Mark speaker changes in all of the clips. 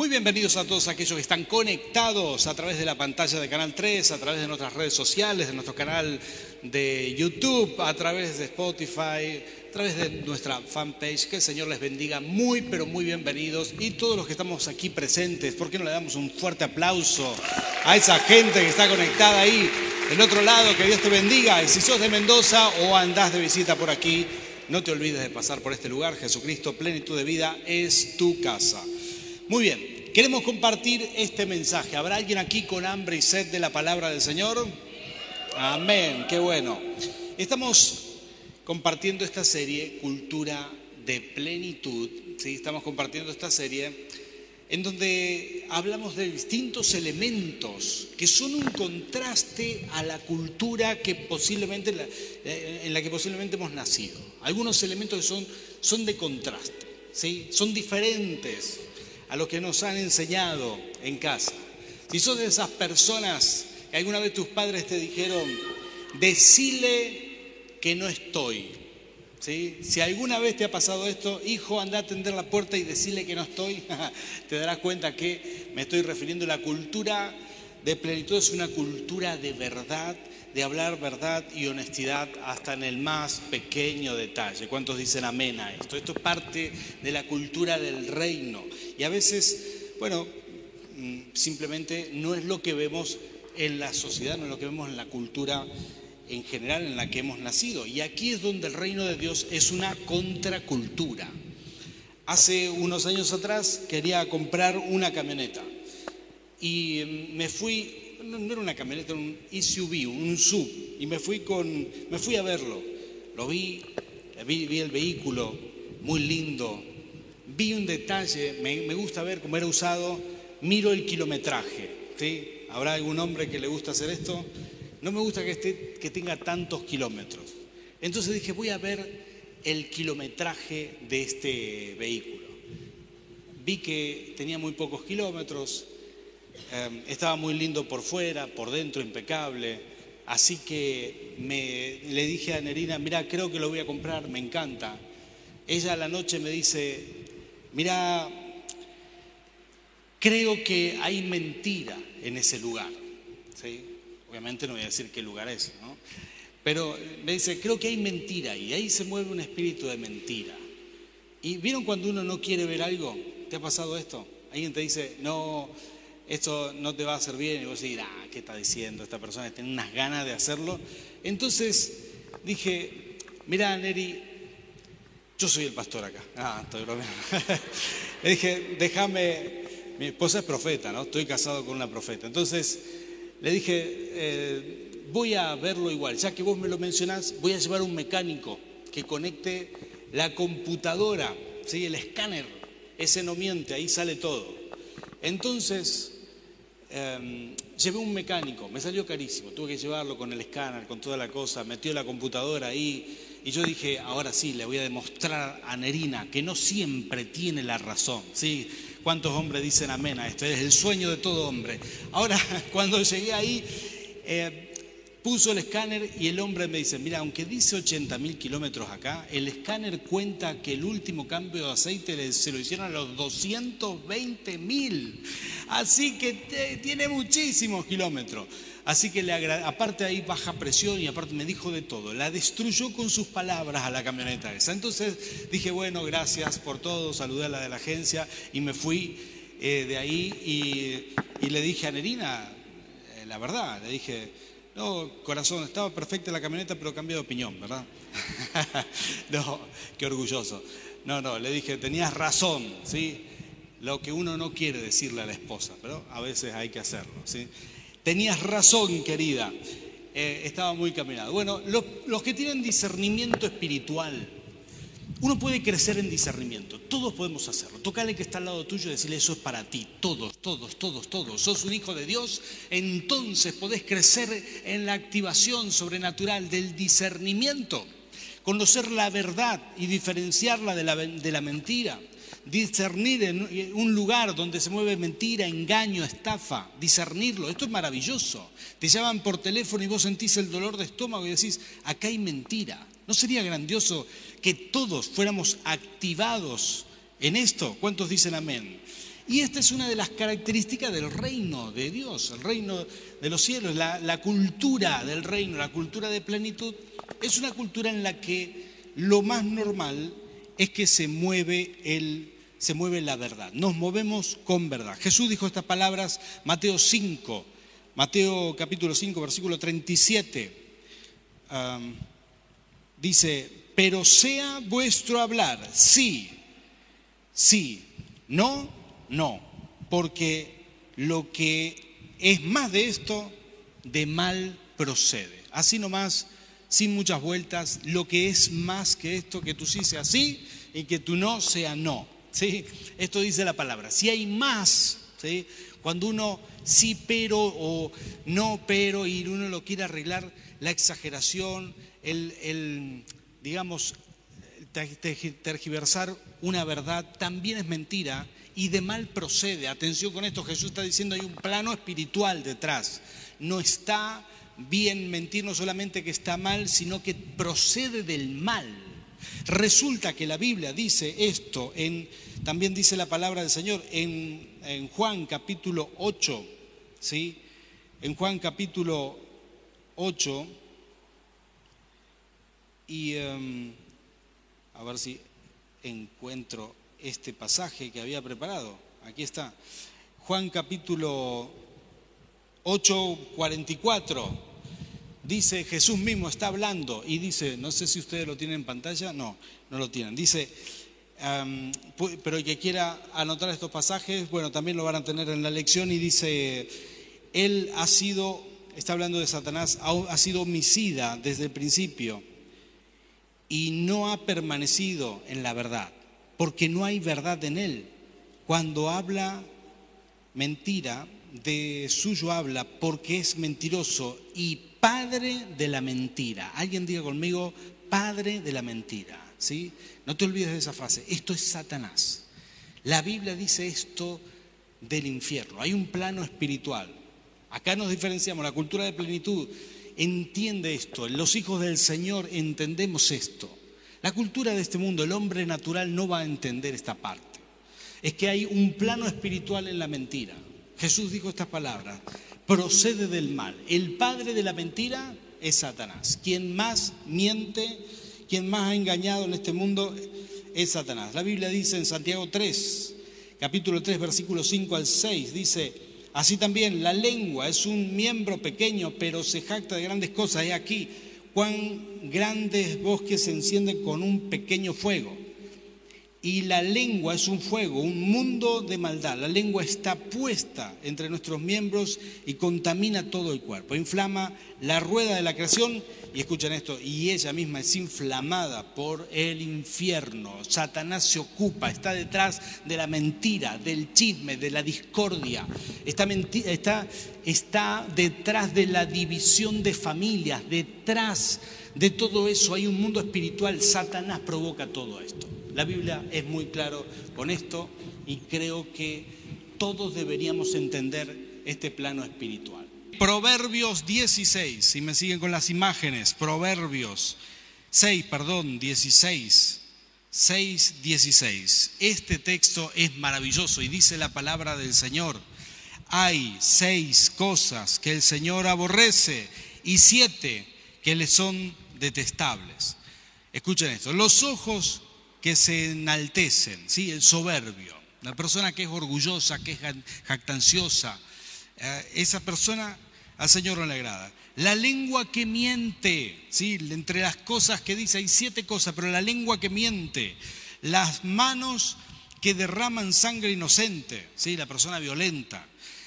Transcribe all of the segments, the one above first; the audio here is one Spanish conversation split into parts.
Speaker 1: Muy bienvenidos a todos aquellos que están conectados a través de la pantalla de Canal 3, a través de nuestras redes sociales, de nuestro canal de YouTube, a través de Spotify, a través de nuestra fanpage. Que el Señor les bendiga muy, pero muy bienvenidos. Y todos los que estamos aquí presentes, ¿por qué no le damos un fuerte aplauso a esa gente que está conectada ahí del otro lado? Que Dios te bendiga. Y si sos de Mendoza o andás de visita por aquí, no te olvides de pasar por este lugar. Jesucristo, plenitud de vida, es tu casa. Muy bien, queremos compartir este mensaje. ¿Habrá alguien aquí con hambre y sed de la palabra del Señor? Amén, qué bueno. Estamos compartiendo esta serie, Cultura de Plenitud, ¿sí? estamos compartiendo esta serie en donde hablamos de distintos elementos que son un contraste a la cultura que posiblemente, eh, en la que posiblemente hemos nacido. Algunos elementos que son, son de contraste, ¿sí? son diferentes a lo que nos han enseñado en casa. Si sos de esas personas que alguna vez tus padres te dijeron, decile que no estoy. ¿Sí? Si alguna vez te ha pasado esto, hijo, anda a atender la puerta y decile que no estoy, te darás cuenta que me estoy refiriendo a la cultura de plenitud, es una cultura de verdad, de hablar verdad y honestidad hasta en el más pequeño detalle. ¿Cuántos dicen amén a esto? Esto es parte de la cultura del reino. Y a veces, bueno, mm, simplemente no es lo que vemos en la sociedad, no es lo que vemos en la cultura en general en la que hemos nacido. Y aquí es donde el reino de Dios es una contracultura. Hace unos años atrás quería comprar una camioneta y mm, me fui no, era una camioneta, era un SUV, un sub, y me fui, con, me fui a verlo. Lo vi, vi, el vehículo, muy lindo. Vi un detalle, me, gusta ver cómo era usado, miro el kilometraje. ¿sí? ¿Habrá algún hombre que le gusta hacer esto? No me gusta que, esté, que tenga tantos kilómetros. Entonces dije, voy a ver el kilometraje de este vehículo. Vi que tenía muy pocos kilómetros, Em, estaba muy lindo por fuera, por dentro impecable. Así que me, le dije a Nerina, mira, creo que lo voy a comprar, me encanta. Ella a la noche me dice, mira, creo que hay mentira en ese lugar. ¿Sí? Obviamente no voy a decir qué lugar es, ¿no? Pero me dice, creo que hay mentira y ahí se mueve un espíritu de mentira. ¿Y vieron cuando uno no quiere ver algo? ¿Te ha pasado esto? Alguien te dice, no, esto no te va a bien. Y vos decís, ah, ¿qué está diciendo esta persona? Tiene unas ganas de hacerlo. Entonces dije, mira, Neri, yo soy el pastor acá. Ah, estoy bromeando. Le dije, déjame, mi esposa es profeta, ¿no? Estoy casado con una profeta. Entonces le dije, eh, voy a verlo igual. Ya que vos me lo mencionás, voy a llevar un mecánico que conecte la computadora, ¿sí? el escáner. Ese no miente, ahí sale todo. Entonces Em, llevé un mecánico, me salió carísimo, tuve que llevarlo con el escáner, con toda la cosa, metió la computadora ahí y yo dije, ahora sí, le voy a demostrar a Nerina que no siempre tiene la razón, ¿sí? ¿Cuántos hombres dicen amén a esto? Es el sueño de todo hombre. Ahora, cuando llegué ahí, eh, Puso el escáner y el hombre me dice, mira, aunque dice 80 mil kilómetros acá, el escáner cuenta que el último cambio de aceite se lo hicieron a los 220 mil. Así que tiene muchísimos kilómetros. Así que le aparte ahí baja presión y aparte me dijo de todo. La destruyó con sus palabras a la camioneta esa. Entonces dije, bueno, gracias por todo, saludé a la de la agencia y me fui eh, de ahí y, le dije a Nerina, eh, la verdad, le dije, no, corazón, estaba perfecta la camioneta, pero cambié de opinión, ¿verdad? no, qué orgulloso. No, no, le dije, tenías razón, ¿sí? Lo que uno no quiere decirle a la esposa, pero a veces hay que hacerlo, ¿sí? Tenías razón, querida. Eh, estaba muy caminado. Bueno, los que tienen discernimiento espiritual, uno puede crecer en discernimiento, todos podemos hacerlo. Tócale que está al lado tuyo y decirle eso es para ti, todos, todos, todos, todos. Sos un hijo de Dios, entonces podés crecer en la activación sobrenatural del discernimiento, conocer la verdad y diferenciarla de la, de la mentira, discernir en un lugar donde se mueve mentira, engaño, estafa, discernirlo. Esto es maravilloso. Te llaman por teléfono y vos sentís el dolor de estómago y decís, acá hay mentira. ¿No sería grandioso que todos fuéramos activados en esto? ¿Cuántos dicen amén? Y esta es una de las características del reino de Dios, el reino de los cielos, la, cultura del reino, la cultura de plenitud, es una cultura en la que lo más normal es que se mueve, el, se mueve la verdad. Nos movemos con verdad. Jesús dijo estas palabras, Mateo 5, Mateo capítulo 5, versículo 37. dice, pero sea vuestro hablar, sí, sí, no, no, porque lo que es más de esto, de mal procede. Así nomás, sin muchas vueltas, lo que es más que esto, que tú sí sea sí y que tú no sea no. ¿Sí? Esto dice la palabra. Si hay más, ¿sí? cuando uno sí pero o no pero y uno lo quiere arreglar, la exageración, el, el digamos, tergiversar una verdad también es mentira y de mal procede. Atención con esto, Jesús está diciendo hay un plano espiritual detrás. No está bien mentir, no solamente que está mal, sino que procede del mal. Resulta que la Biblia dice esto, en, también dice la palabra del Señor en, Juan capítulo 8, ¿sí? En Juan capítulo 8, y em, a ver si encuentro este pasaje que había preparado. Aquí está. Juan capítulo 8, 44. Dice, Jesús mismo está hablando y dice, no sé si ustedes lo tienen en pantalla, no, no lo tienen. Dice, pero el que quiera anotar estos pasajes, bueno, también lo van a tener en la lección y dice, él ha sido, está hablando de Satanás, ha sido homicida desde el principio y no ha permanecido en la verdad porque no hay verdad en él. Cuando habla mentira, de suyo habla porque es mentiroso y padre de la mentira. Alguien diga conmigo, padre de la mentira. ¿sí? No te olvides de esa frase. Esto es Satanás. La Biblia dice esto del infierno. Hay un plano espiritual. Acá nos diferenciamos. La cultura de plenitud entiende esto. Los hijos del Señor entendemos esto. La cultura de este mundo, el hombre natural no va a entender esta parte. Es que hay un plano espiritual en la mentira. Jesús dijo estas palabras, procede del mal. El padre de la mentira es Satanás. Quien más miente, quien más ha engañado en este mundo es Satanás. La Biblia dice en Santiago 3, capítulo 3, versículo 5 al 6, dice, así también la lengua es un miembro pequeño, pero se jacta de grandes cosas. He aquí, cuán grandes bosques se encienden con un pequeño fuego. Y la lengua es un fuego, un mundo de maldad. La lengua está puesta entre nuestros miembros y contamina todo el cuerpo. Inflama la rueda de la creación y escuchen esto, y ella misma es inflamada por el infierno. Satanás se ocupa, está detrás de la mentira, del chisme, de la discordia. Está, está, está detrás de la división de familias, detrás de todo eso hay un mundo espiritual. Satanás provoca todo esto. La Biblia es muy claro con esto y creo que todos deberíamos entender este plano espiritual. Proverbios 16, si me siguen con las imágenes, Proverbios 6, perdón, 16, 6, 16. Este texto es maravilloso y dice la palabra del Señor. Hay seis cosas que el Señor aborrece y siete que le son detestables. Escuchen esto, los ojos que se enaltecen, ¿sí? el soberbio, la persona que es orgullosa, que es jactanciosa, eh, esa persona al Señor no le agrada. La lengua que miente, ¿sí? entre las cosas que dice, hay siete cosas, pero la lengua que miente, las manos que derraman sangre inocente, ¿sí? la persona violenta,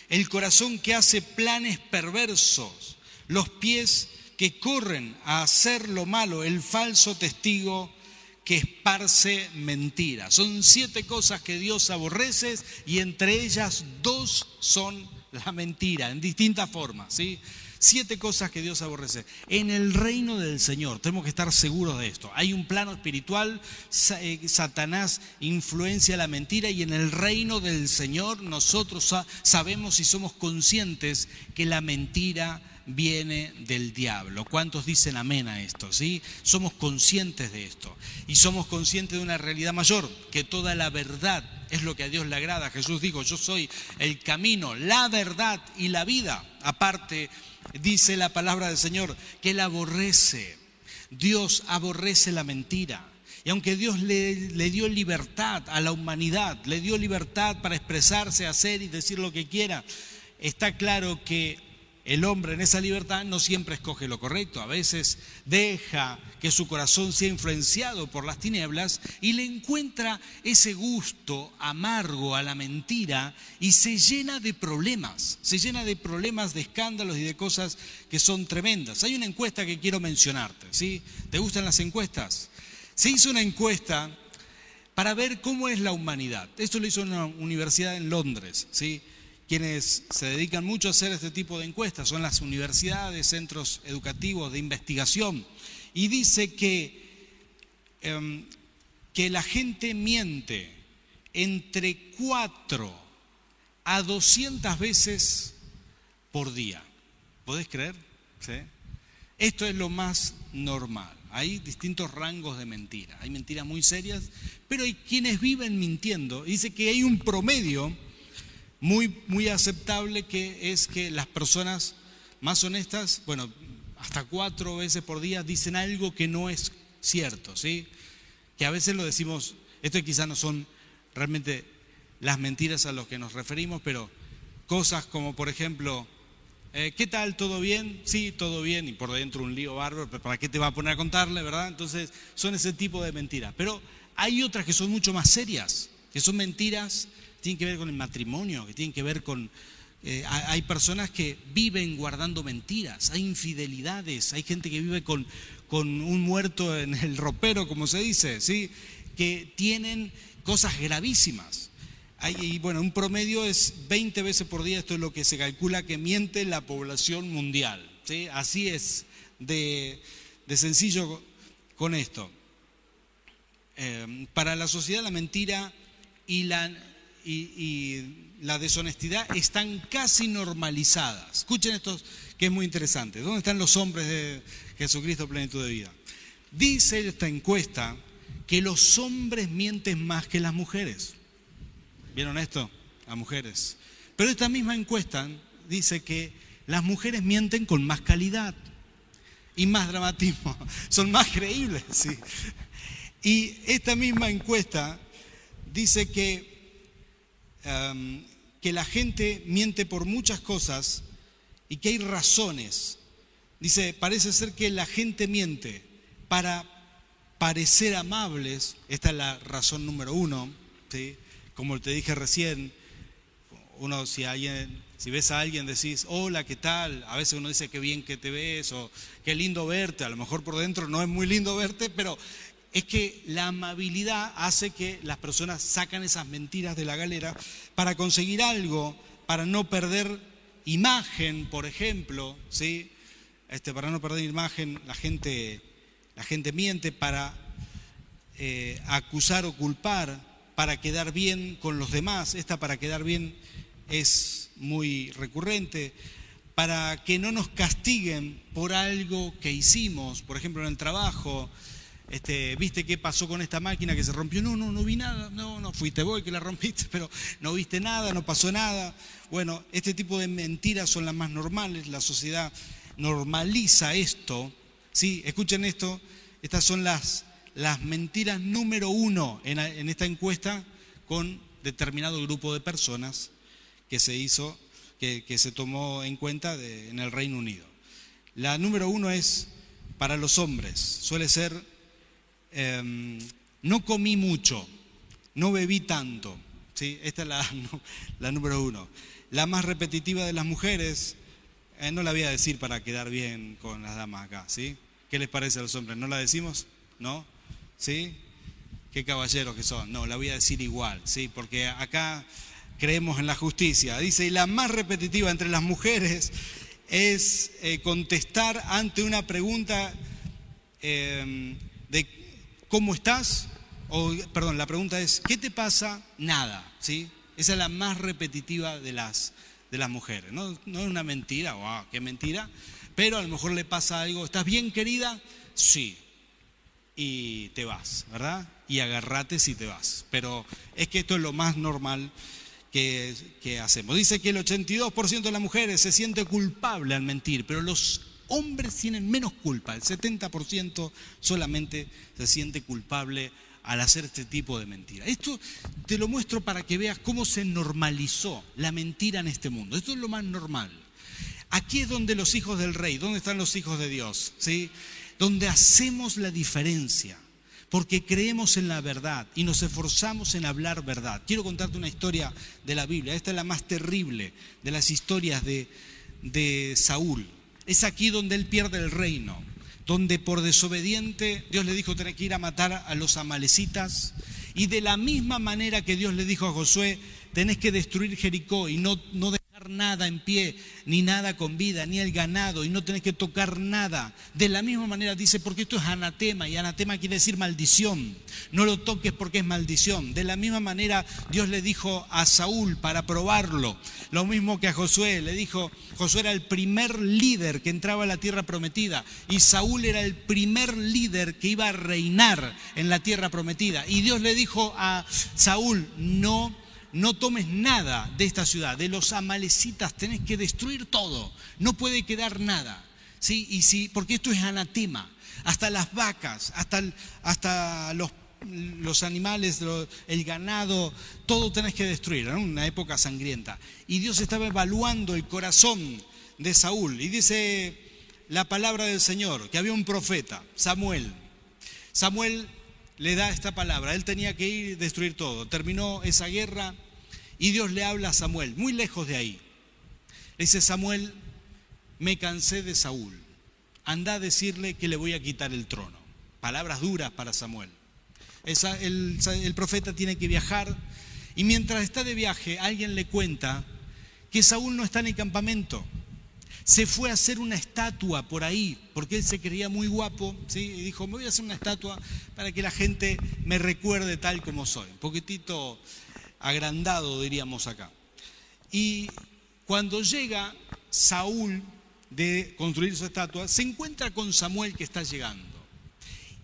Speaker 1: el corazón que hace planes perversos, los pies que corren a hacer lo malo, el falso testigo que esparce mentira. Son siete cosas que Dios aborrece y entre ellas dos son la mentira, en distintas formas, ¿sí? Siete cosas que Dios aborrece. En el reino del Señor, tenemos que estar seguros de esto. Hay un plano espiritual, eh, Satanás influencia la mentira y en el reino del Señor nosotros sabemos y somos conscientes que la mentira viene del diablo. ¿Cuántos dicen amén a esto? ¿sí? Somos conscientes de esto y somos conscientes de una realidad mayor, que toda la verdad es lo que a Dios le agrada. Jesús dijo, yo soy el camino, la verdad y la vida. Aparte, dice la palabra del Señor, que Él aborrece. Dios aborrece la mentira. Y aunque Dios le, le, dio libertad a la humanidad, le dio libertad para expresarse, hacer y decir lo que quiera, está claro que el hombre en esa libertad no siempre escoge lo correcto, a veces deja que su corazón sea influenciado por las tinieblas y le encuentra ese gusto amargo a la mentira y se llena de problemas, se llena de problemas, de escándalos y de cosas que son tremendas. Hay una encuesta que quiero mencionarte, ¿sí? ¿Te gustan las encuestas? Se hizo una encuesta para ver cómo es la humanidad. Esto lo hizo una universidad en Londres, ¿sí? Quienes se dedican mucho a hacer este tipo de encuestas son las universidades, centros educativos de investigación, y dice que, em, que la gente miente entre 4 a 200 veces por día. ¿Podés creer? Esto es lo más normal. Hay distintos rangos de mentira. Hay mentiras muy serias, pero hay quienes viven mintiendo. Dice que hay un promedio muy, muy aceptable que es que las personas más honestas, bueno, hasta cuatro veces por día dicen algo que no es cierto, ¿sí? Que a veces lo decimos, esto quizás no son realmente las mentiras a las que nos referimos, pero cosas como, por ejemplo, eh, ¿qué tal? ¿Todo bien? Sí, todo bien, y por dentro un lío bárbaro, pero ¿para qué te va a poner a contarle, verdad? Entonces, son ese tipo de mentiras. Pero hay otras que son mucho más serias, que son mentiras tienen que ver con el matrimonio, que tienen que ver con... Eh, hay personas que viven guardando mentiras, hay infidelidades, hay gente que vive con, con un muerto en el ropero, como se dice, ¿sí? que tienen cosas gravísimas. Y bueno, un promedio es 20 veces por día, esto es lo que se calcula que miente la población mundial. ¿sí? Así es de, de sencillo con esto. Eh, para la sociedad la mentira y la y, la deshonestidad están casi normalizadas. Escuchen esto que es muy interesante. ¿Dónde están los hombres de Jesucristo plenitud de vida? Dice esta encuesta que los hombres mienten más que las mujeres. ¿Vieron esto? Las mujeres. Pero esta misma encuesta dice que las mujeres mienten con más calidad y más dramatismo. Son más creíbles, sí. Y esta misma encuesta dice que Em, que la gente miente por muchas cosas y que hay razones. Dice, parece ser que la gente miente para parecer amables, esta es la razón número uno, ¿sí? como te dije recién, uno si alguien, si ves a alguien decís, hola, ¿qué tal? A veces uno dice qué bien que te ves o qué lindo verte, a lo mejor por dentro no es muy lindo verte, pero es que la amabilidad hace que las personas sacan esas mentiras de la galera para conseguir algo, para no perder imagen, por ejemplo, ¿sí? Este, para no perder imagen, la gente, la gente miente para eh, acusar o culpar, para quedar bien con los demás. Esta para quedar bien es muy recurrente para que no nos castiguen por algo que hicimos, por ejemplo en el trabajo, este, ¿viste qué pasó con esta máquina que se rompió? No, no, no vi nada, no, no, fuiste vos que la rompiste, pero no viste nada, no pasó nada. Bueno, este tipo de mentiras son las más normales, la sociedad normaliza esto, ¿sí? Escuchen esto, estas son las, las mentiras número uno en, en esta encuesta con determinado grupo de personas que se hizo, que, que se tomó en cuenta en el Reino Unido. La número uno es para los hombres, suele ser Em, no comí mucho, no bebí tanto. ¿sí? Esta es la, número uno. La más repetitiva de las mujeres, eh, no la voy a decir para quedar bien con las damas acá, ¿sí? ¿Qué les parece a los hombres? ¿No la decimos? ¿No? ¿Sí? Qué caballeros que son. No, la voy a decir igual, ¿sí? Porque acá creemos en la justicia. Dice, y la más repetitiva entre las mujeres es eh, contestar ante una pregunta em, ¿cómo estás? Perdón, la pregunta es, ¿qué te pasa? Nada, ¿sí? Esa es la más repetitiva de las, de las mujeres. No, es una mentira, wow, qué mentira, pero a lo mejor le pasa algo. ¿Estás bien, querida? Sí. Y te vas, ¿verdad? Y agarrate si te vas. Pero es que esto es lo más normal que hacemos. Dice que el 82% de las mujeres se siente culpable al mentir, pero los hombres tienen menos culpa. El 70% solamente se siente culpable al hacer este tipo de mentira. Esto te lo muestro para que veas cómo se normalizó la mentira en este mundo. Esto es lo más normal. Aquí es donde los hijos del rey, donde están los hijos de Dios, ¿sí? Donde hacemos la diferencia, porque creemos en la verdad y nos esforzamos en hablar verdad. Quiero contarte una historia de la Biblia. Esta es la más terrible de las historias de, de Saúl. Es aquí donde él pierde el reino donde por desobediente Dios le dijo tener que ir a matar a los amalecitas. Y de la misma manera que Dios le dijo a Josué, tenés que destruir Jericó y no, no nada en pie, ni nada con vida, ni el ganado, y no tenés que tocar nada. De la misma manera dice, porque esto es anatema, y anatema quiere decir maldición. No lo toques porque es maldición. De la misma manera Dios le dijo a Saúl para probarlo, lo mismo que a Josué, le dijo, Josué era el primer líder que entraba a la tierra prometida, y Saúl era el primer líder que iba a reinar en la tierra prometida. Y Dios le dijo a Saúl, no no tomes nada de esta ciudad, de los amalecitas tenés que destruir todo, no puede quedar nada. ¿sí? Y porque esto es anatema, hasta las vacas, hasta, hasta los, los, animales, el ganado, todo tenés que destruir, en una época sangrienta. Y Dios estaba evaluando el corazón de Saúl y dice la palabra del Señor, que había un profeta, Samuel. Samuel le da esta palabra. Él tenía que ir y destruir todo. Terminó esa guerra y Dios le habla a Samuel, muy lejos de ahí. Le dice, Samuel, me cansé de Saúl. Anda a decirle que le voy a quitar el trono. Palabras duras para Samuel. el, profeta tiene que viajar y mientras está de viaje alguien le cuenta que Saúl no está en el campamento, se fue a hacer una estatua por ahí, porque él se creía muy guapo, ¿sí? y dijo, me voy a hacer una estatua para que la gente me recuerde tal como soy, un poquitito agrandado diríamos acá. Y cuando llega Saúl de construir su estatua, se encuentra con Samuel que está llegando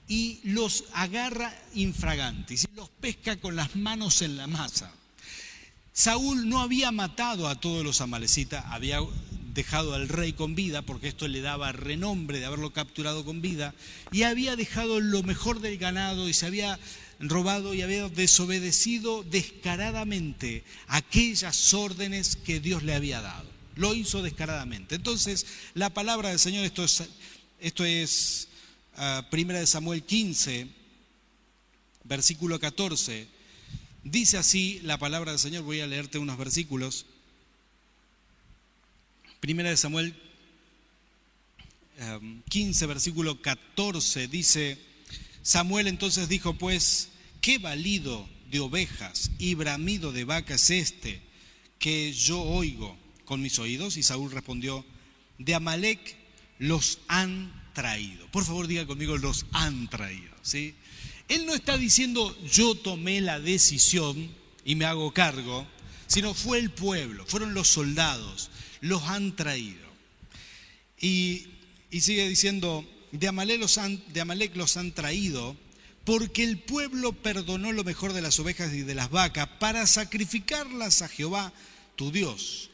Speaker 1: y los agarra infragantes y los pesca con las manos en la masa. Saúl no había matado a todos los amalecitas, había dejado al rey con vida, porque esto le daba renombre de haberlo capturado con vida, y había dejado lo mejor del ganado y se había robado y había desobedecido descaradamente aquellas órdenes que Dios le había dado. Lo hizo descaradamente. Entonces, la palabra del Señor, esto es, esto es ah, Primera de Samuel 15, versículo 14, dice así la palabra del Señor, voy a leerte unos versículos. Primera de Samuel 15, versículo 14, dice, Samuel entonces dijo, pues, ¿qué valido de ovejas y bramido de vacas es este que yo oigo con mis oídos? Y Saúl respondió, de Amalek los han traído. Por favor, diga conmigo, los han traído. ¿sí? Él no está diciendo, yo tomé la decisión y me hago cargo, sino fue el pueblo, fueron los soldados, los han traído. Y, sigue diciendo, de Amalek, los han, de Amalek los han traído porque el pueblo perdonó lo mejor de las ovejas y de las vacas para sacrificarlas a Jehová, tu Dios.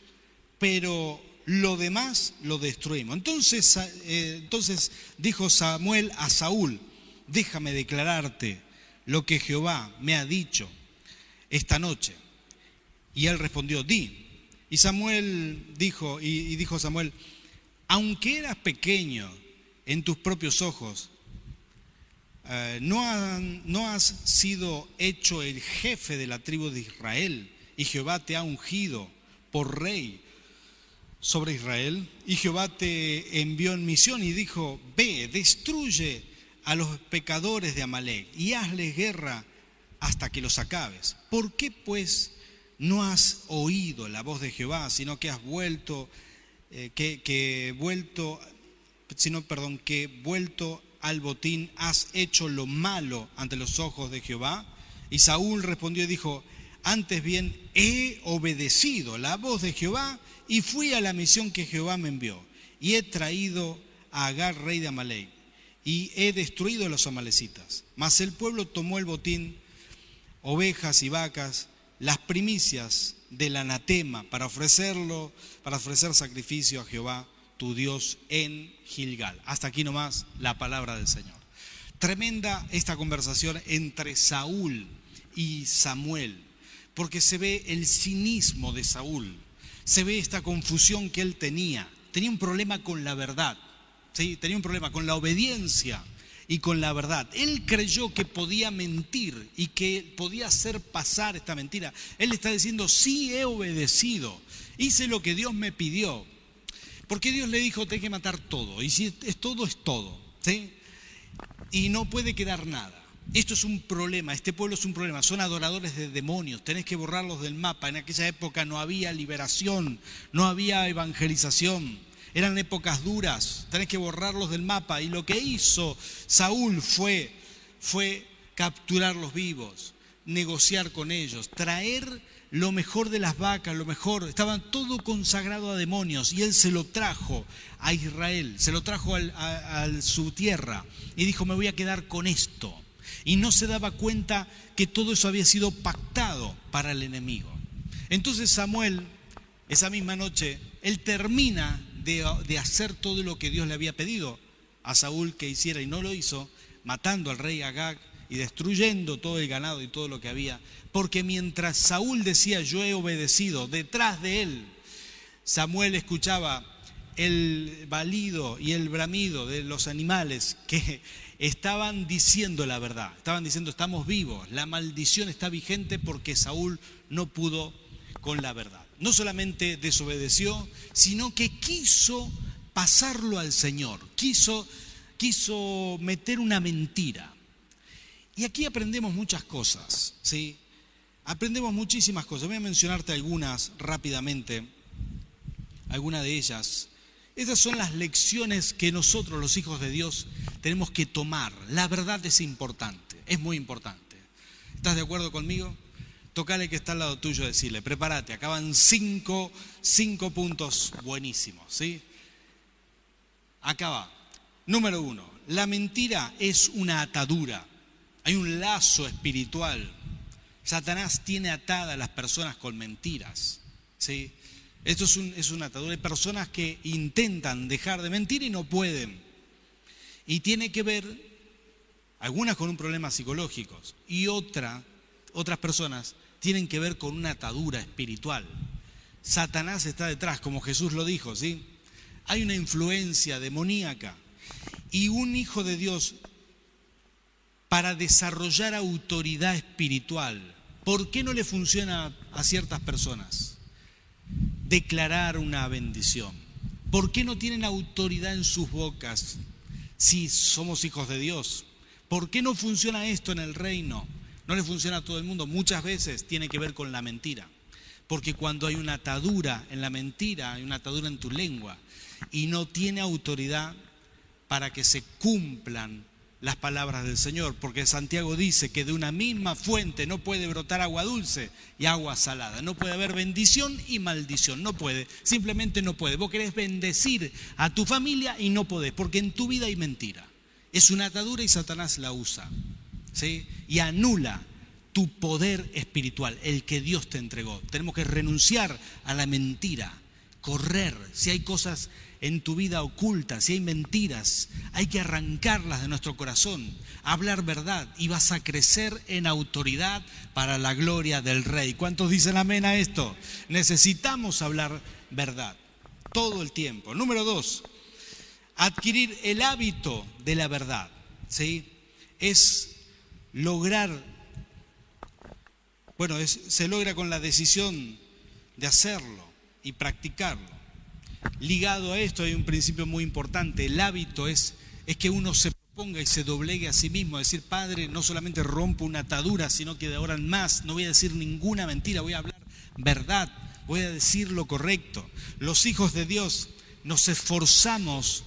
Speaker 1: Pero lo demás lo destruimos. Entonces, eh, entonces dijo Samuel a Saúl, déjame declararte lo que Jehová me ha dicho esta noche. Y él respondió, di. Y Samuel dijo, y, dijo Samuel, aunque eras pequeño en tus propios ojos, eh, no, has sido hecho el jefe de la tribu de Israel y Jehová te ha ungido por rey sobre Israel. Y Jehová te envió en misión y dijo, ve, destruye a los pecadores de Amalek y hazles guerra hasta que los acabes. ¿Por qué pues no has oído la voz de Jehová, sino que has vuelto, eh, que, que vuelto, sino, perdón, que vuelto al botín has hecho lo malo ante los ojos de Jehová? Y Saúl respondió y dijo,
Speaker 2: Antes bien, he obedecido la voz de Jehová y fui a la misión que Jehová me envió. Y he traído a Agar, rey de Amalek, y he destruido a los amalecitas. Mas el pueblo tomó el botín, ovejas y vacas, las primicias del anatema para ofrecerlo, para ofrecer sacrificio a Jehová, tu Dios, en Gilgal. Hasta aquí nomás la palabra del Señor. Tremenda esta conversación entre Saúl y Samuel, porque se ve el cinismo de Saúl, se ve esta confusión que él tenía. Tenía un problema con la verdad, ¿sí? tenía un problema con la obediencia y con la verdad. Él creyó que podía mentir y que podía hacer pasar esta mentira. Él está diciendo, sí he obedecido, hice lo que Dios me pidió. Porque Dios le dijo, tenés que matar todo. Y si es todo, es todo. ¿sí? Y no puede quedar nada. Esto es un problema, este pueblo es un problema, son adoradores de demonios, tenés que borrarlos del mapa. En aquella época no había liberación, no había evangelización, eran épocas duras, tenés que borrarlos del mapa. Y lo que hizo Saúl fue, fue capturarlos vivos, negociar con ellos, traer lo mejor de las vacas, lo mejor, estaban todo consagrado a demonios y él se lo trajo a Israel, se lo trajo a, su tierra y dijo, me voy a quedar con esto. Y no se daba cuenta que todo eso había sido pactado para el enemigo. Entonces Samuel, esa misma noche, él termina de, de hacer todo lo que Dios le había pedido a Saúl que hiciera y no lo hizo, matando al rey Agag y destruyendo todo el ganado y todo lo que había, porque mientras Saúl decía yo he obedecido, detrás de él Samuel escuchaba el balido y el bramido de los animales que estaban diciendo la verdad, estaban diciendo estamos vivos, la maldición está vigente porque Saúl no pudo con la verdad. No solamente desobedeció, sino que quiso pasarlo al Señor, quiso, quiso meter una mentira. Y aquí aprendemos muchas cosas, ¿sí? Aprendemos muchísimas cosas. Voy a mencionarte algunas rápidamente, algunas de ellas. Estas son las lecciones que nosotros, los hijos de Dios, tenemos que tomar. La verdad es importante, es muy importante. ¿Estás de acuerdo conmigo? Tocale que está al lado tuyo, decirle, prepárate, acaban cinco, cinco puntos buenísimos, ¿sí? Acaba. Número uno, la mentira es una atadura. Hay un lazo espiritual. Satanás tiene atadas a las personas con mentiras. ¿sí? Esto es, un, es una atadura. Hay personas que intentan dejar de mentir y no pueden. Y tiene que ver, algunas con un problema psicológico y otra, otras personas tienen que ver con una atadura espiritual. Satanás está detrás, como Jesús lo dijo, ¿sí? Hay una influencia demoníaca. Y un hijo de Dios para desarrollar autoridad espiritual. ¿Por qué no le funciona a ciertas personas? Declarar una bendición. ¿Por qué no tienen autoridad en sus bocas si somos hijos de Dios? ¿Por qué no funciona esto en el reino? No le funciona a todo el mundo. Muchas veces tiene que ver con la mentira. Porque cuando hay una atadura en la mentira, hay una atadura en tu lengua y no tiene autoridad para que se cumplan las palabras del Señor, porque Santiago dice que de una misma fuente no puede brotar agua dulce y agua salada, no puede haber bendición y maldición, no puede, simplemente no puede. Vos querés bendecir a tu familia y no podés, porque en tu vida hay mentira. Es una atadura y Satanás la usa, ¿sí? Y anula tu poder espiritual, el que Dios te entregó. Tenemos que renunciar a la mentira, correr, si hay cosas en tu vida oculta, si hay mentiras, hay que arrancarlas de nuestro corazón, hablar verdad y vas a crecer en autoridad para la gloria del Rey. ¿Cuántos dicen amén a esto? Necesitamos hablar verdad todo el tiempo. Número dos, adquirir el hábito de la verdad. ¿sí? Es lograr, bueno, se logra con la decisión de hacerlo y practicarlo ligado a esto hay un principio muy importante. El hábito es, que uno se ponga y se doblegue a sí mismo, decir, Padre, no solamente rompo una atadura, sino que de ahora en más no voy a decir ninguna mentira, voy a hablar verdad, voy a decir lo correcto. Los hijos de Dios nos esforzamos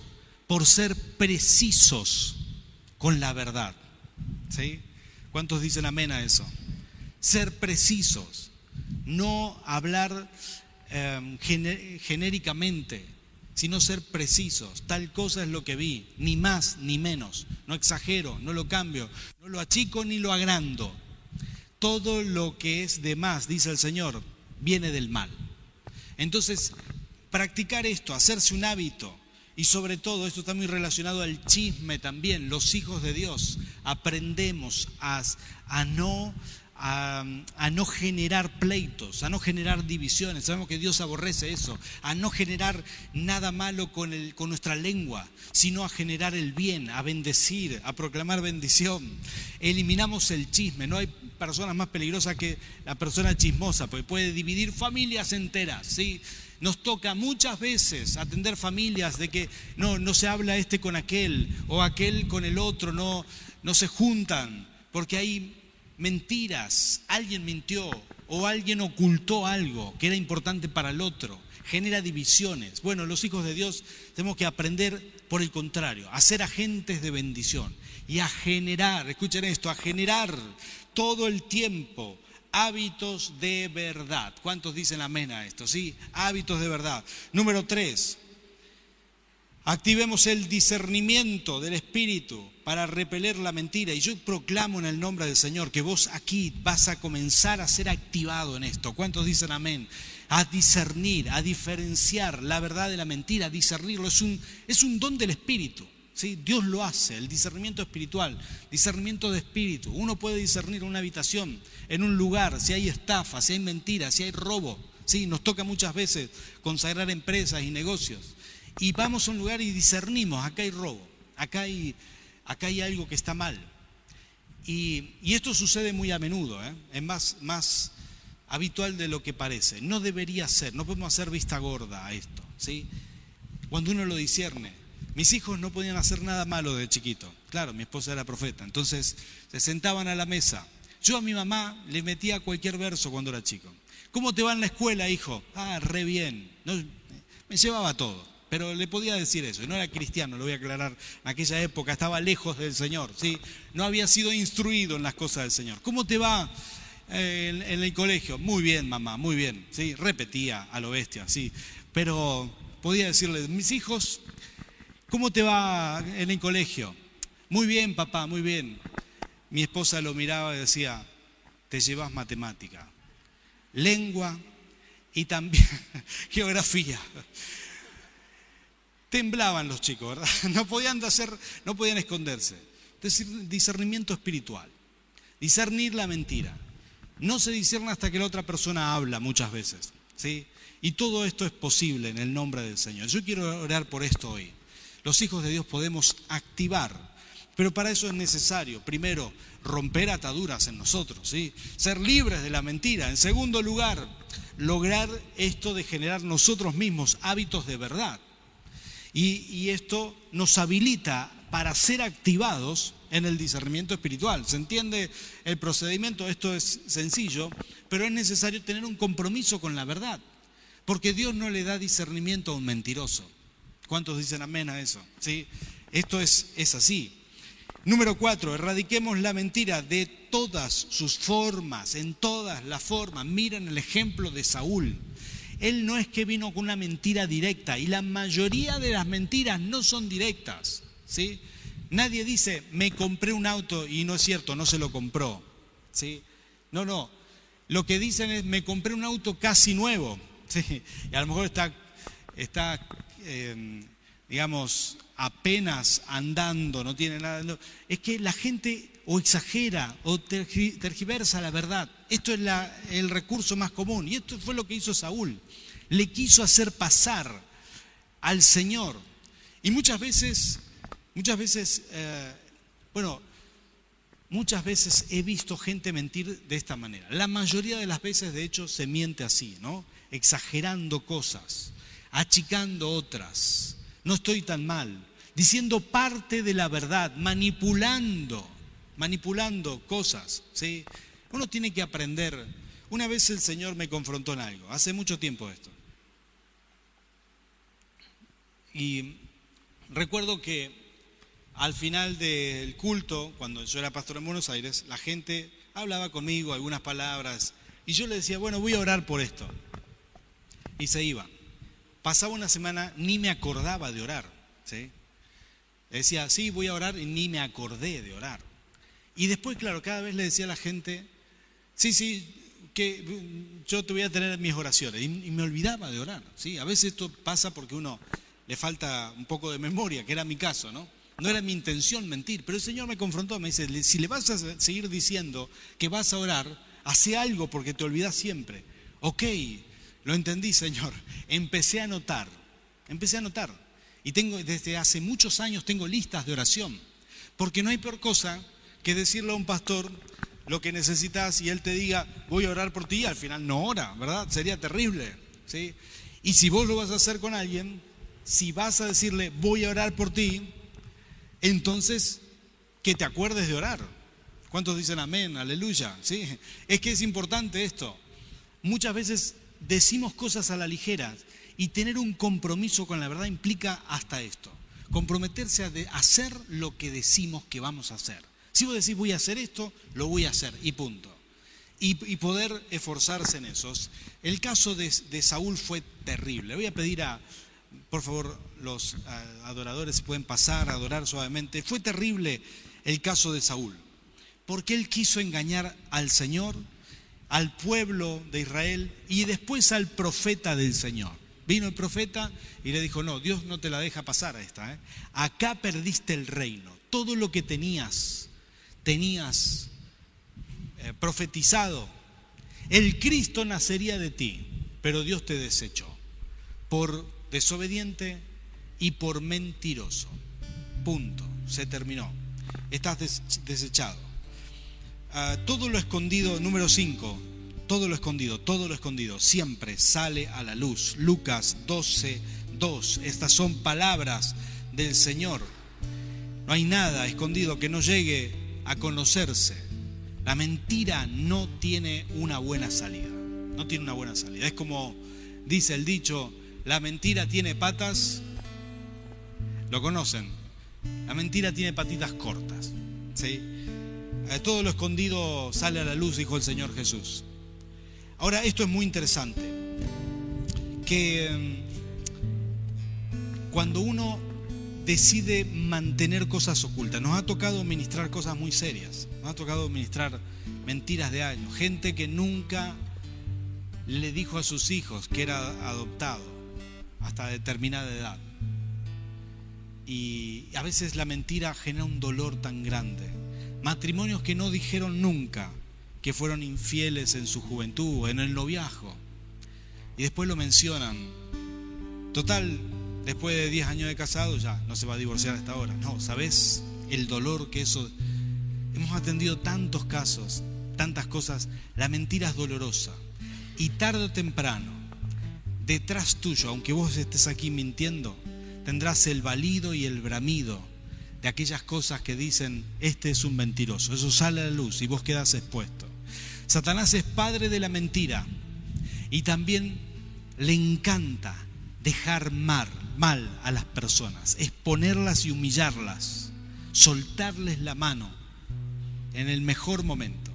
Speaker 2: por ser precisos con la verdad. ¿Sí? ¿Cuántos dicen amén a eso? Ser precisos. no hablar em, genéricamente, sino ser precisos. Tal cosa es lo que vi, ni más ni menos. No exagero, no lo cambio, no lo achico ni lo agrando. Todo lo que es de más, dice el Señor, viene del mal. Entonces, practicar esto, hacerse un hábito, y sobre todo, esto está muy relacionado al chisme también, los hijos de Dios, aprendemos a, a no a, no generar pleitos, a no generar divisiones. Sabemos que Dios aborrece eso, a no generar nada malo con, el, con nuestra lengua, sino a generar el bien, a bendecir, a proclamar bendición. Eliminamos el chisme. No hay persona más peligrosa que la persona chismosa, porque puede dividir familias enteras. ¿sí? Nos toca muchas veces atender familias de que no, no se habla este con aquel o aquel con el otro, no, no se juntan, porque hay mentiras, alguien mintió o alguien ocultó algo que era importante para el otro, genera divisiones. Bueno, los hijos de Dios tenemos que aprender por el contrario, a ser agentes de bendición y a generar, escuchen esto, a generar todo el tiempo hábitos de verdad. ¿Cuántos dicen amén a esto? Sí, hábitos de verdad. Número tres, Activemos el discernimiento del Espíritu para repeler la mentira. Y yo proclamo en el nombre del Señor que vos aquí vas a comenzar a ser activado en esto. ¿Cuántos dicen amén? A discernir, a diferenciar la verdad de la mentira, a discernirlo. Es un, es un don del Espíritu. ¿sí? Dios lo hace, el discernimiento espiritual, discernimiento de espíritu. Uno puede discernir una habitación, en un lugar, si hay estafa, si hay mentira, si hay robo. ¿sí? Nos toca muchas veces consagrar empresas y negocios y vamos a un lugar y discernimos, acá hay robo, acá hay, acá hay algo que está mal. Y, esto sucede muy a menudo, ¿eh? es más, más habitual de lo que parece. No debería ser, no podemos hacer vista gorda a esto. ¿sí? Cuando uno lo discierne, mis hijos no podían hacer nada malo de chiquito. Claro, mi esposa era profeta, entonces se sentaban a la mesa. Yo a mi mamá le metía cualquier verso cuando era chico. ¿Cómo te va en la escuela, hijo? Ah, re bien. me llevaba todo pero le podía decir eso, no era cristiano, lo voy a aclarar, en aquella época estaba lejos del Señor, ¿sí? no había sido instruido en las cosas del Señor. ¿Cómo te va eh, en, el colegio? Muy bien, mamá, muy bien, ¿sí? repetía a lo bestia, sí, pero podía decirle, mis hijos, ¿cómo te va en el colegio? Muy bien, papá, muy bien. Mi esposa lo miraba y decía, te llevas matemática, lengua y también geografía temblaban los chicos, ¿verdad? No podían hacer, no podían esconderse. Decir, discernimiento espiritual, discernir la mentira. No se discierne hasta que la otra persona habla muchas veces, ¿sí? Y todo esto es posible en el nombre del Señor. Yo quiero orar por esto hoy. Los hijos de Dios podemos activar, pero para eso es necesario, primero, romper ataduras en nosotros, ¿sí? Ser libres de la mentira. En segundo lugar, lograr esto de generar nosotros mismos hábitos de verdad. Y, esto nos habilita para ser activados en el discernimiento espiritual. ¿Se entiende el procedimiento? Esto es sencillo, pero es necesario tener un compromiso con la verdad, porque Dios no le da discernimiento a un mentiroso. ¿Cuántos dicen amén a eso? ¿Sí? Esto es, es así. Número cuatro, erradiquemos la mentira de todas sus formas, en todas las formas. Miren el ejemplo de Saúl. Él no es que vino con una mentira directa y la mayoría de las mentiras no son directas. ¿sí? Nadie dice, me compré un auto y no es cierto, no se lo compró. ¿sí? No, no. Lo que dicen es, me compré un auto casi nuevo. ¿sí? Y a lo mejor está, está em, digamos, apenas andando, no tiene nada. Es que la gente o exagera o tergiversa la verdad. Esto es el recurso más común. Y esto fue lo que hizo Saúl. Le quiso hacer pasar al Señor. Y muchas veces, muchas veces, eh, bueno, muchas veces he visto gente mentir de esta manera. La mayoría de las veces, de hecho, se miente así, ¿no? Exagerando cosas, achicando otras. No estoy tan mal. Diciendo parte de la verdad, manipulando manipulando cosas. ¿sí? Uno tiene que aprender. Una vez el Señor me confrontó en algo, hace mucho tiempo esto. Y recuerdo que al final del culto, cuando yo era pastor en Buenos Aires, la gente hablaba conmigo algunas palabras Y yo le decía, bueno, voy a orar por esto. Y se iba. Pasaba una semana, ni me acordaba de orar. ¿sí? decía, sí, voy a orar y ni me acordé de orar. Y después, claro, cada vez le decía a la gente, sí, sí, que yo te voy a tener mis oraciones. Y, me olvidaba de orar. ¿sí? A veces esto pasa porque uno le falta un poco de memoria, que era mi caso, ¿no? No era mi intención mentir, pero el Señor me confrontó, me dice, si le vas a seguir diciendo que vas a orar, hace algo porque te olvidas siempre. Ok, lo entendí, Señor. Empecé a notar, empecé a notar. Y tengo, desde hace muchos años tengo listas de oración, porque no hay peor cosa que decirle a un pastor lo que necesitas y él te diga, voy a orar por ti, al final no ora, ¿verdad? Sería terrible, ¿sí? Y si vos lo vas a hacer con alguien, si vas a decirle, voy a orar por ti, entonces que te acuerdes de orar. ¿Cuántos dicen amén, aleluya? ¿Sí? Es que es importante esto. Muchas veces decimos cosas a la ligera y tener un compromiso con la verdad implica hasta esto. Comprometerse a hacer lo que decimos que vamos a hacer. Si vos decís voy a hacer esto, lo voy a hacer y punto. Y, poder esforzarse en eso. El caso de, de Saúl fue terrible. Voy a pedir a, por favor, los adoradores pueden pasar a adorar suavemente. Fue terrible el caso de Saúl, porque él quiso engañar al Señor, al pueblo de Israel y después al profeta del Señor. Vino el profeta y le dijo, no, Dios no te la deja pasar a esta. ¿eh? Acá perdiste el reino. Todo lo que tenías, tenías eh, profetizado. El Cristo nacería de ti, pero Dios te desechó por desobediente y por mentiroso. Punto. Se terminó. Estás desechado. Ah, todo lo escondido, número 5, todo lo escondido, todo lo escondido, siempre sale a la luz. Lucas 12, 2. Estas son palabras del Señor. No hay nada escondido que no llegue a conocerse. La mentira no tiene una buena salida. No tiene una buena salida. Es como dice el dicho, la mentira tiene patas, lo conocen. La mentira tiene patitas cortas. ¿sí? Eh, todo lo escondido sale a la luz, dijo el Señor Jesús. Ahora, esto es muy interesante. Que mm, cuando uno decide mantener cosas ocultas, nos ha tocado ministrar cosas muy serias, nos ha tocado ministrar mentiras de años, gente que nunca le dijo a sus hijos que era adoptado hasta determinada edad. Y a veces la mentira genera un dolor tan grande. Matrimonios que no dijeron nunca que fueron infieles en su juventud, en el noviazgo. Y después lo mencionan. Total, después de 10 años de casado ya no se va a divorciar hasta ahora. No, ¿sabes? El dolor que eso... Hemos atendido tantos casos, tantas cosas. La mentira es dolorosa. Y tarde o temprano detrás tuyo, aunque vos estés aquí mintiendo, tendrás el valido y el bramido de aquellas cosas que dicen, este es un mentiroso. Eso sale a la luz y vos quedas expuesto. Satanás es padre de la mentira y también le encanta dejar mal, mal a las personas, exponerlas y humillarlas, soltarles la mano en el mejor momento.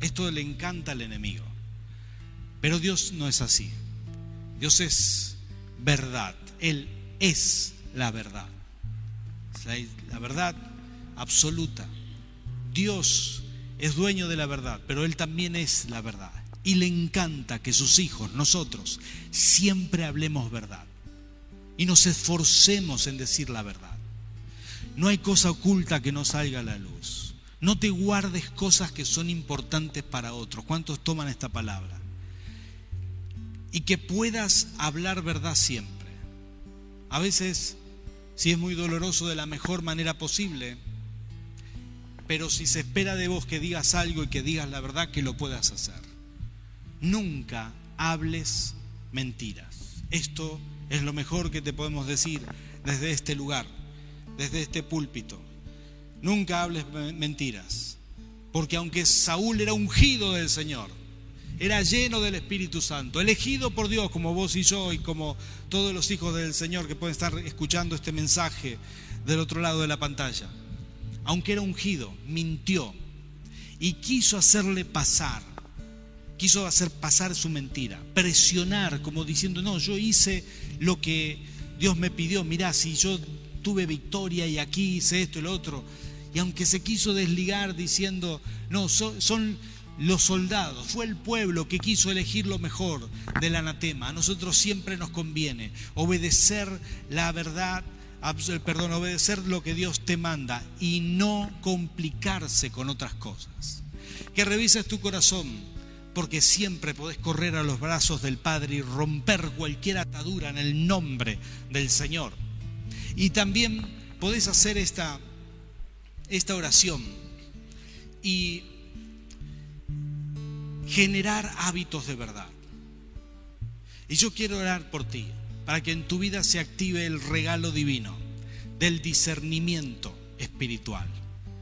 Speaker 2: Esto le encanta al enemigo. Pero Dios no es así. Dios es verdad, Él es la verdad. La, verdad absoluta. Dios es dueño de la verdad, pero Él también es la verdad. Y le encanta que sus hijos, nosotros, siempre hablemos verdad. Y nos esforcemos en decir la verdad. No hay cosa oculta que no salga a la luz. No te guardes cosas que son importantes para otros. ¿Cuántos toman esta palabra? y que puedas hablar verdad siempre. A veces, si es muy doloroso, de la mejor manera posible, pero si se espera de vos que digas algo y que digas la verdad, que lo puedas hacer. Nunca hables mentiras. Esto es lo mejor que te podemos decir desde este lugar, desde este púlpito. Nunca hables mentiras, porque aunque Saúl era ungido del Señor, era lleno del Espíritu Santo, elegido por Dios como vos y yo y como todos los hijos del Señor que pueden estar escuchando este mensaje del otro lado de la pantalla. Aunque era ungido, mintió y quiso hacerle pasar quiso hacer pasar su mentira, presionar como diciendo, no, yo hice lo que Dios me pidió, mirá, si yo tuve victoria y aquí hice esto y lo otro. Y aunque se quiso desligar diciendo, no, son, los soldados, fue el pueblo que quiso elegir lo mejor del anatema. A nosotros siempre nos conviene obedecer la verdad, perdón, obedecer lo que Dios te manda y no complicarse con otras cosas. Que revises tu corazón, porque siempre podés correr a los brazos del Padre y romper cualquier atadura en el nombre del Señor. Y también podés hacer esta, esta oración y generar hábitos de verdad. Y yo quiero orar por ti, para que en tu vida se active el regalo divino del discernimiento espiritual.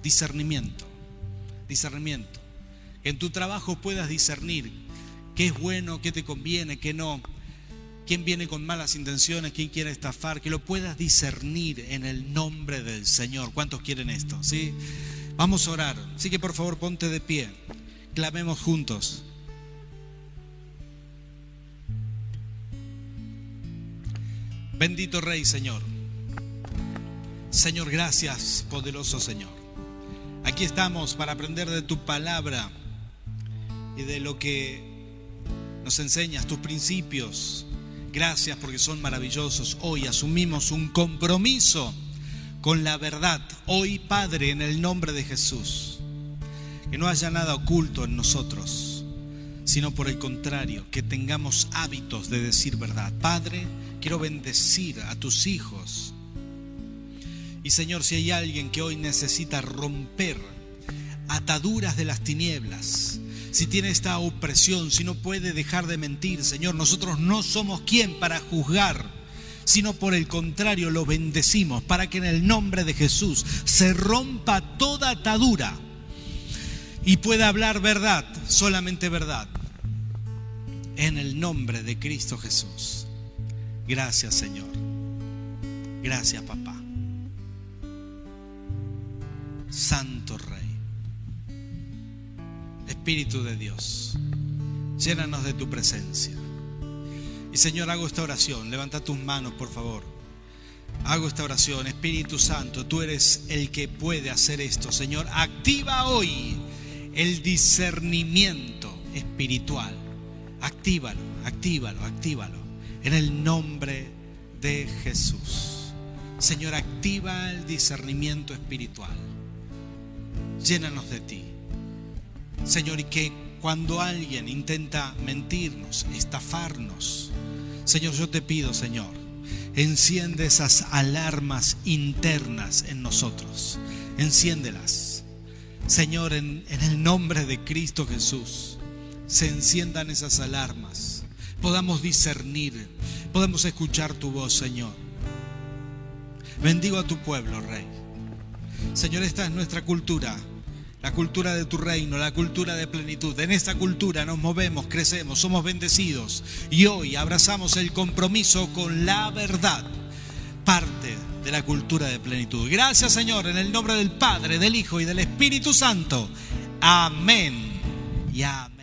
Speaker 2: Discernimiento, discernimiento. En tu trabajo puedas discernir qué es bueno, qué te conviene, qué no quién viene con malas intenciones, quién quiere estafar, que lo puedas discernir en el nombre del Señor. ¿Cuántos quieren esto? ¿Sí? Vamos a orar. Así que por favor ponte de pie. Clamemos juntos. Bendito Rey, Señor. Señor, gracias, poderoso Señor. Aquí estamos para aprender de tu palabra y de lo que nos enseñas, tus principios, Gracias porque son maravillosos. Hoy asumimos un compromiso con la verdad. Hoy, Padre, en el nombre de Jesús, que no haya nada oculto en nosotros, sino por el contrario, que tengamos hábitos de decir verdad. Padre, quiero bendecir a tus hijos. Y Señor, si hay alguien que hoy necesita romper ataduras de las tinieblas, si tiene esta opresión, si no puede dejar de mentir, Señor, nosotros no somos quien para juzgar, sino por el contrario lo bendecimos para que en el nombre de Jesús se rompa toda atadura y pueda hablar verdad, solamente verdad, en el nombre de Cristo Jesús. Gracias Señor. Gracias papá. Santo Rey. Espíritu de Dios, llénanos de tu presencia. Y Señor, hago esta oración. Levanta tus manos, por favor. Hago esta oración. Espíritu Santo, tú eres el que puede hacer esto. Señor, activa hoy el discernimiento espiritual. Actívalo, actívalo, actívalo. En el nombre de Jesús. Señor, activa el discernimiento espiritual. Llénanos de ti. Señor, y que cuando alguien intenta mentirnos, estafarnos, Señor, yo te pido, Señor, enciende esas alarmas internas en nosotros. Enciéndelas. Señor, en, el nombre de Cristo Jesús, se enciendan esas alarmas. Podamos discernir, podamos escuchar tu voz, Señor. Bendigo a tu pueblo, Rey. Señor, esta es nuestra cultura la cultura de tu reino, la cultura de plenitud. En esta cultura nos movemos, crecemos, somos bendecidos y hoy abrazamos el compromiso con la verdad, parte de la cultura de plenitud. Gracias Señor, en el nombre del Padre, del Hijo y del Espíritu Santo. Amén y amén.